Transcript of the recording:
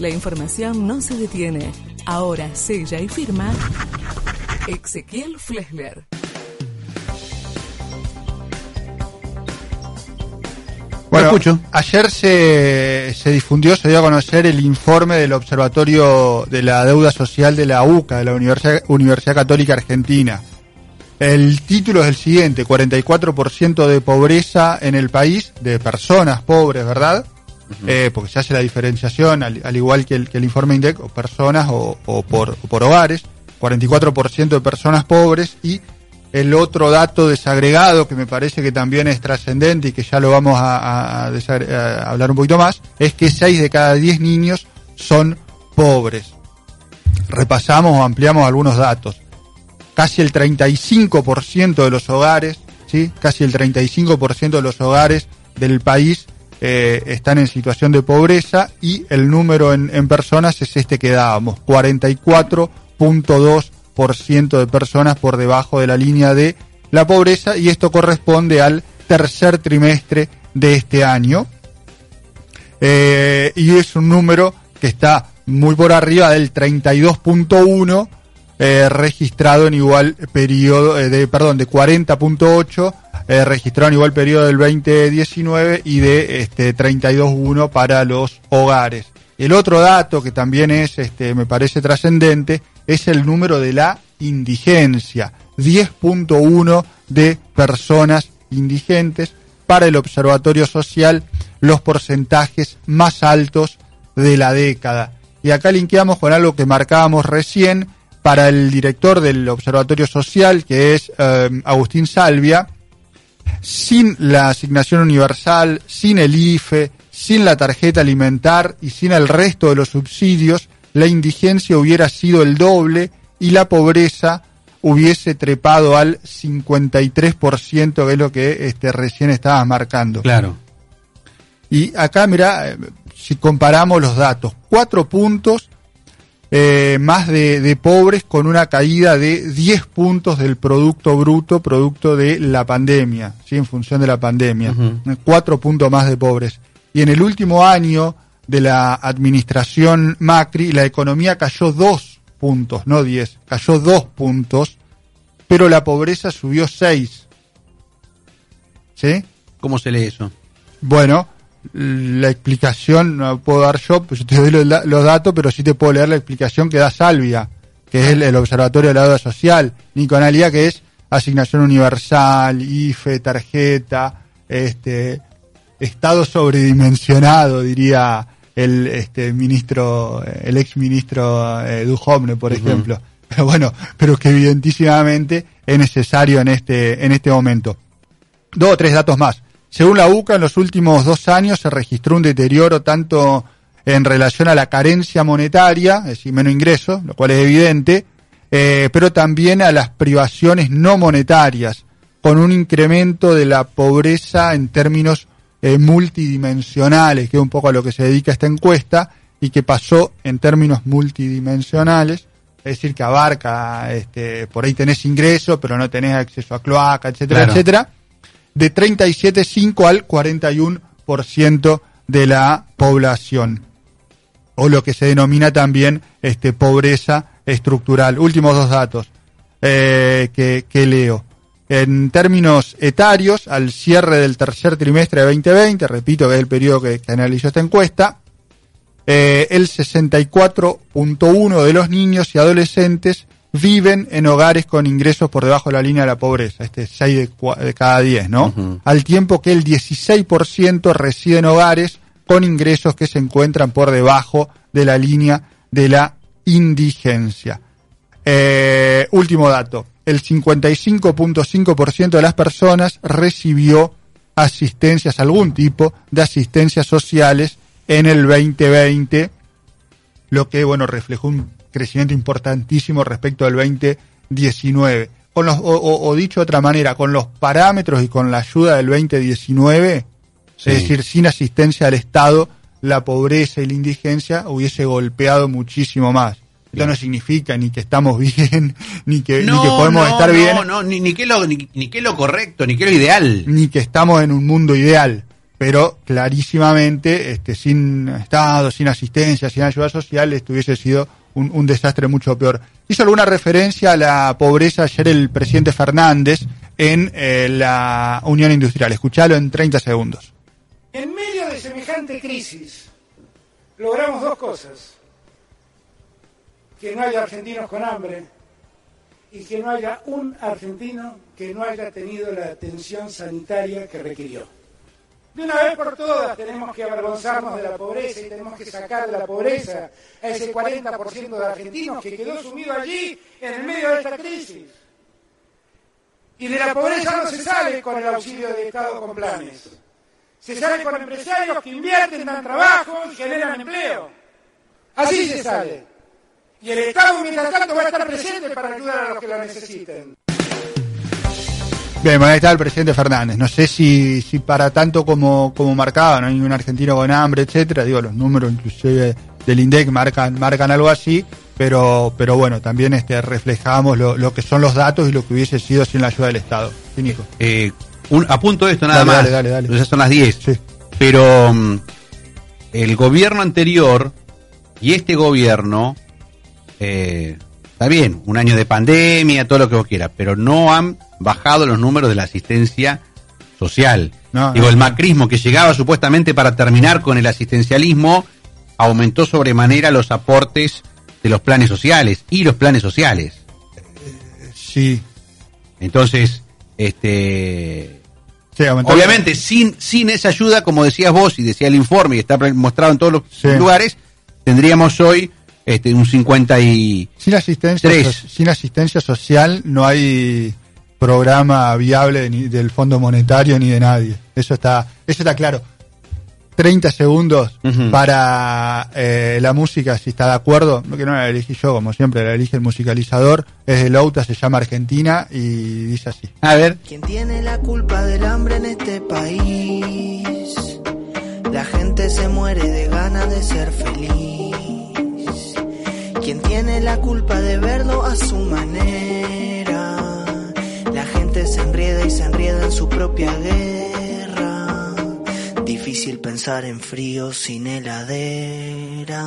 La información no se detiene. Ahora sella y firma Ezequiel Flesler. Bueno, escucho. ayer se, se difundió, se dio a conocer el informe del Observatorio de la Deuda Social de la UCA, de la Universidad, Universidad Católica Argentina. El título es el siguiente, 44% de pobreza en el país, de personas pobres, ¿verdad? Eh, porque se hace la diferenciación, al, igual que el, informe INDEC, o personas o, o, por, o por hogares, 44% de personas pobres y el otro dato desagregado que me parece que también es trascendente y que ya lo vamos a, hablar un poquito más, es que 6 de cada 10 niños son pobres. Repasamos o ampliamos algunos datos. Casi el 35% de los hogares, ¿sí? Casi el 35% de los hogares del país eh, están en situación de pobreza y el número en, personas es este que dábamos, 44.2 de personas por debajo de la línea de la pobreza y esto corresponde al tercer trimestre de este año. Eh, y es un número que está muy por arriba del 32.1 eh, registrado en igual periodo, eh, de, perdón, de 40.8 eh, registrado en igual periodo del 2019 y de este 32.1 para los hogares. El otro dato que también es, este, me parece trascendente, es el número de la indigencia. 10.1 de personas indigentes. Para el Observatorio Social, los porcentajes más altos de la década. Y acá linkeamos con algo que marcábamos recién para el director del Observatorio Social, que es eh, Agustín Salvia. Sin la asignación universal, sin el IFE, sin la tarjeta alimentar y sin el resto de los subsidios, la indigencia hubiera sido el doble y la pobreza hubiese trepado al 53%, que es lo que este, recién estabas marcando. Claro. Y acá, mira, si comparamos los datos, cuatro puntos eh, más de, de, pobres con una caída de 10 puntos del Producto Bruto, producto de la pandemia, ¿sí? en función de la pandemia. Uh -huh. Cuatro puntos más de pobres. Y en el último año de la administración Macri, la economía cayó dos puntos, no diez, cayó dos puntos, pero la pobreza subió seis. ¿Sí? ¿Cómo se lee eso? Bueno, la explicación no puedo dar yo, pues yo te doy los, los, datos, pero sí te puedo leer la explicación que da Salvia, que es el, el Observatorio de la Deuda Social, Niconalía, que es asignación universal, IFE, tarjeta, este, Estado sobredimensionado, diría el este ministro, el ex ministro eh, Duhovne, por uh -huh. ejemplo. Pero bueno, pero que evidentísimamente es necesario en este, en este momento. Dos o tres datos más. Según la UCA, en los últimos dos años se registró un deterioro tanto en relación a la carencia monetaria, es decir, menos ingresos, lo cual es evidente, eh, pero también a las privaciones no monetarias, con un incremento de la pobreza en términos eh, multidimensionales, que es un poco a lo que se dedica esta encuesta, y que pasó en términos multidimensionales, es decir, que abarca, este, por ahí tenés ingreso, pero no tenés acceso a cloaca, etcétera, claro. etcétera, de 37,5 al 41% de la población, o lo que se denomina también este, pobreza estructural. Últimos dos datos eh, que, leo en términos etarios, al cierre del tercer trimestre de 2020, repito que es el periodo que, que analizó esta encuesta, eh, el 64.1 de los niños y adolescentes viven en hogares con ingresos por debajo de la línea de la pobreza, este es 6 de, de, cada 10, ¿no? Uh -huh. Al tiempo que el 16% reside en hogares con ingresos que se encuentran por debajo de la línea de la indigencia. Eh, último dato, el 55.5% de las personas recibió asistencias, algún tipo de asistencias sociales en el 2020, lo que, bueno, reflejó un crecimiento importantísimo respecto al 2019. Con los, o, o, o, dicho de otra manera, con los parámetros y con la ayuda del 2019, sí. es decir, sin asistencia al Estado, la pobreza y la indigencia hubiese golpeado muchísimo más. Esto no significa ni que estamos bien, ni que, no, ni que podemos no, estar bien. No, no, ni, ni, que lo, ni, ni que lo correcto, ni que lo ideal. Ni que estamos en un mundo ideal. pero clarísimamente, este, sin Estado, sin asistencia, sin ayuda social, esto hubiese sido un, desastre mucho peor. Hizo alguna referencia a la pobreza ayer el presidente Fernández en eh, la Unión Industrial. Escuchalo en 30 segundos. En medio de semejante crisis, logramos dos cosas. Que no haya argentinos con hambre y que no haya un argentino que no haya tenido la atención sanitaria que requirió. De una vez por todas tenemos que avergonzarnos de la pobreza y tenemos que sacar de la pobreza a ese 40% de argentinos que quedó sumido allí en el medio de esta crisis. Y de la pobreza no se sale con el auxilio del Estado con planes. Se sale con empresarios que invierten, dan trabajo y generan empleo. Así se sale. Y el Estado, mientras tanto, va a estar presente para ayudar a los que lo necesiten. Bien, bueno, ahí está el presidente Fernández. No sé si, si para tanto como, como marcaba, no hay un argentino con hambre, etcétera. Digo, los números inclusive del INDEC marcan, marcan algo así, pero, pero bueno, también este, reflejamos lo, lo que son los datos y lo que hubiese sido sin la ayuda del Estado. Sí, Nico. Eh, un, apunto esto nada Dale, más. dale, dale, dale. Ya son las 10. Sí. Pero mm, el gobierno anterior y este gobierno, eh, está bien, un año de pandemia, todo lo que vos quieras, pero no han bajado los números de la asistencia social. No, Digo, no, el macrismo que llegaba supuestamente para terminar con el asistencialismo, aumentó sobremanera los aportes de los planes sociales y los planes sociales. Sí. Entonces, este, Sí, Obviamente, sin, sin esa ayuda, como decías vos y decía el informe y está mostrado en todos los Sí. lugares, tendríamos hoy este, un 50 y... Sin asistencia, Tres. so- sin asistencia social no hay programa viable ni del Fondo Monetario ni de nadie. Eso está, eso está claro. 30 segundos Ujú. para eh, la música, si está de acuerdo, no que no la elegí yo, como siempre, la elige el musicalizador, es de Louta, se llama Argentina y dice así. A ver, ¿Quién tiene la culpa del hambre en este país? La gente se muere de ganas de ser feliz. ¿Quién tiene la culpa de verlo a su manera? La gente se enrieda y se enrieda en su propia guerra. Difícil pensar en frío sin heladera.